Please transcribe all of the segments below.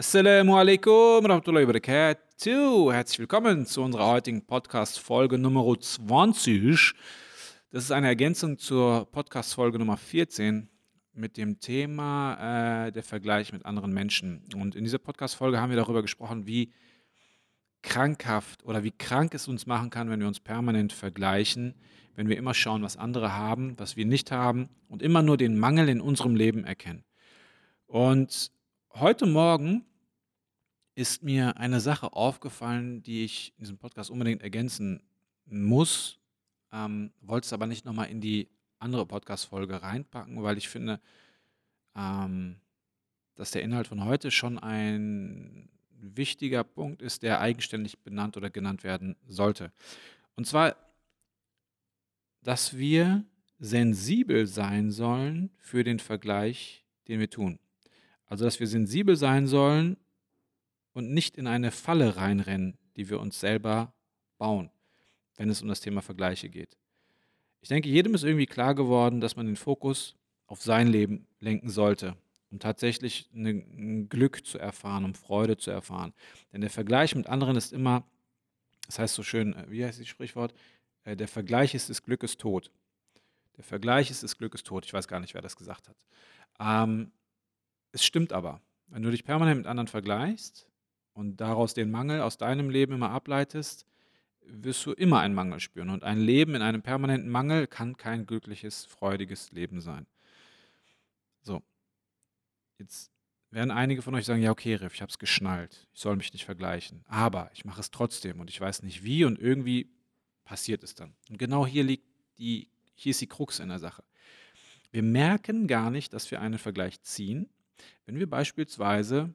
Assalamu alaikum rahmatullahi barakatuh. Herzlich willkommen zu unserer heutigen Podcast-Folge Nummer 20. Das ist eine Ergänzung zur Podcast-Folge Nummer 14 mit dem Thema äh, der Vergleich mit anderen Menschen. Und in dieser Podcast-Folge haben wir darüber gesprochen, wie krankhaft oder wie krank es uns machen kann, wenn wir uns permanent vergleichen, wenn wir immer schauen, was andere haben, was wir nicht haben und immer nur den Mangel in unserem Leben erkennen. Und heute Morgen ist mir eine Sache aufgefallen, die ich in diesem Podcast unbedingt ergänzen muss, ähm, wollte es aber nicht nochmal in die andere Podcast-Folge reinpacken, weil ich finde, ähm, dass der Inhalt von heute schon ein wichtiger Punkt ist, der eigenständig benannt oder genannt werden sollte. Und zwar, dass wir sensibel sein sollen für den Vergleich, den wir tun. Also, dass wir sensibel sein sollen und nicht in eine Falle reinrennen, die wir uns selber bauen, wenn es um das Thema Vergleiche geht. Ich denke, jedem ist irgendwie klar geworden, dass man den Fokus auf sein Leben lenken sollte, um tatsächlich ein Glück zu erfahren, um Freude zu erfahren. Denn der Vergleich mit anderen ist immer, das heißt so schön, äh, wie heißt das Sprichwort? Äh, der Vergleich ist des Glückes tot. Der Vergleich ist des Glückes tot. Ich weiß gar nicht, wer das gesagt hat. Ähm, es stimmt aber. Wenn du dich permanent mit anderen vergleichst und daraus den Mangel aus deinem Leben immer ableitest, wirst du immer einen Mangel spüren. Und ein Leben in einem permanenten Mangel kann kein glückliches, freudiges Leben sein. So, jetzt werden einige von euch sagen, ja okay, Riff, ich habe es geschnallt, ich soll mich nicht vergleichen, aber ich mache es trotzdem und ich weiß nicht wie und irgendwie passiert es dann. Und genau hier liegt die, hier ist die Krux in der Sache. Wir merken gar nicht, dass wir einen Vergleich ziehen, wenn wir beispielsweise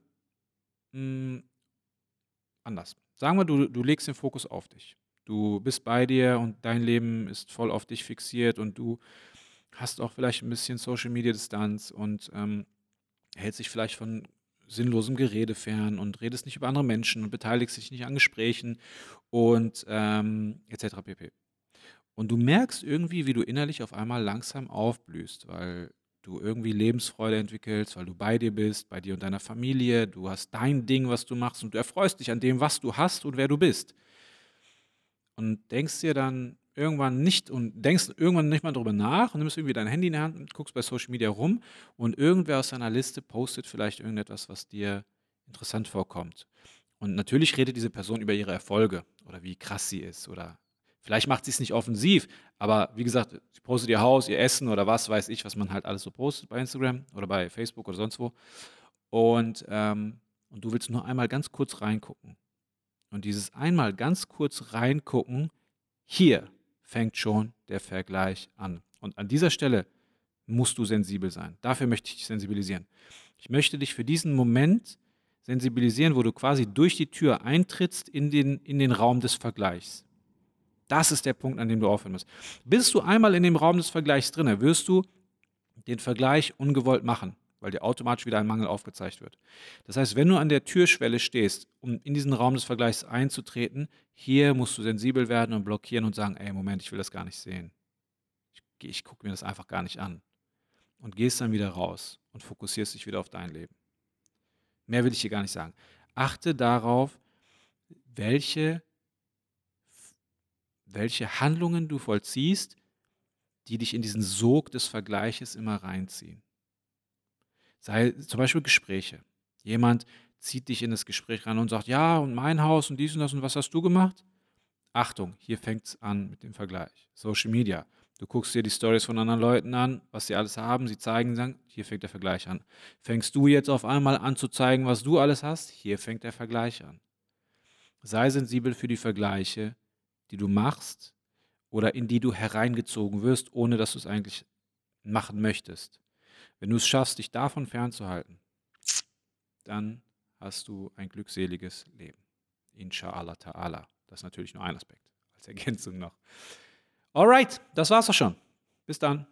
mh, hm, anders. Sagen wir, du, du legst den Fokus auf dich. Du bist bei dir und dein Leben ist voll auf dich fixiert und du hast auch vielleicht ein bisschen Social Media Distanz und ähm, hältst dich vielleicht von sinnlosem Gerede fern und redest nicht über andere Menschen und beteiligst dich nicht an Gesprächen und ähm, etc. pp. Und du merkst irgendwie, wie du innerlich auf einmal langsam aufblühst, weil du irgendwie Lebensfreude entwickelst, weil du bei dir bist, bei dir und deiner Familie, du hast dein Ding, was du machst und du erfreust dich an dem, was du hast und wer du bist. Und denkst dir dann irgendwann nicht und denkst irgendwann nicht mal darüber nach und nimmst irgendwie dein Handy in die Hand und guckst bei Social Media rum und irgendwer aus deiner Liste postet vielleicht irgendetwas, was dir interessant vorkommt. Und natürlich redet diese Person über ihre Erfolge oder wie krass sie ist oder Vielleicht macht sie es nicht offensiv, aber wie gesagt, sie postet ihr Haus, ihr Essen oder was weiß ich, was man halt alles so postet bei Instagram oder bei Facebook oder sonst wo. Und, ähm, und du willst nur einmal ganz kurz reingucken. Und dieses einmal ganz kurz reingucken, hier fängt schon der Vergleich an. Und an dieser Stelle musst du sensibel sein. Dafür möchte ich dich sensibilisieren. Ich möchte dich für diesen Moment sensibilisieren, wo du quasi durch die Tür eintrittst in den, in den Raum des Vergleichs. Das ist der Punkt, an dem du aufhören musst. Bist du einmal in dem Raum des Vergleichs drin, wirst du den Vergleich ungewollt machen, weil dir automatisch wieder ein Mangel aufgezeigt wird. Das heißt, wenn du an der Türschwelle stehst, um in diesen Raum des Vergleichs einzutreten, hier musst du sensibel werden und blockieren und sagen, ey, Moment, ich will das gar nicht sehen. Ich, ich gucke mir das einfach gar nicht an. Und gehst dann wieder raus und fokussierst dich wieder auf dein Leben. Mehr will ich hier gar nicht sagen. Achte darauf, welche welche Handlungen du vollziehst, die dich in diesen Sog des Vergleiches immer reinziehen. Sei zum Beispiel Gespräche. Jemand zieht dich in das Gespräch rein und sagt, ja, und mein Haus und dies und das und was hast du gemacht? Achtung, hier fängt es an mit dem Vergleich. Social Media. Du guckst dir die Stories von anderen Leuten an, was sie alles haben, sie zeigen, sagen, hier fängt der Vergleich an. Fängst du jetzt auf einmal an zu zeigen, was du alles hast? Hier fängt der Vergleich an. Sei sensibel für die Vergleiche, die du machst oder in die du hereingezogen wirst, ohne dass du es eigentlich machen möchtest. Wenn du es schaffst, dich davon fernzuhalten, dann hast du ein glückseliges Leben. Inshallah ta'ala. Das ist natürlich nur ein Aspekt, als Ergänzung noch. Alright, das war's auch schon. Bis dann.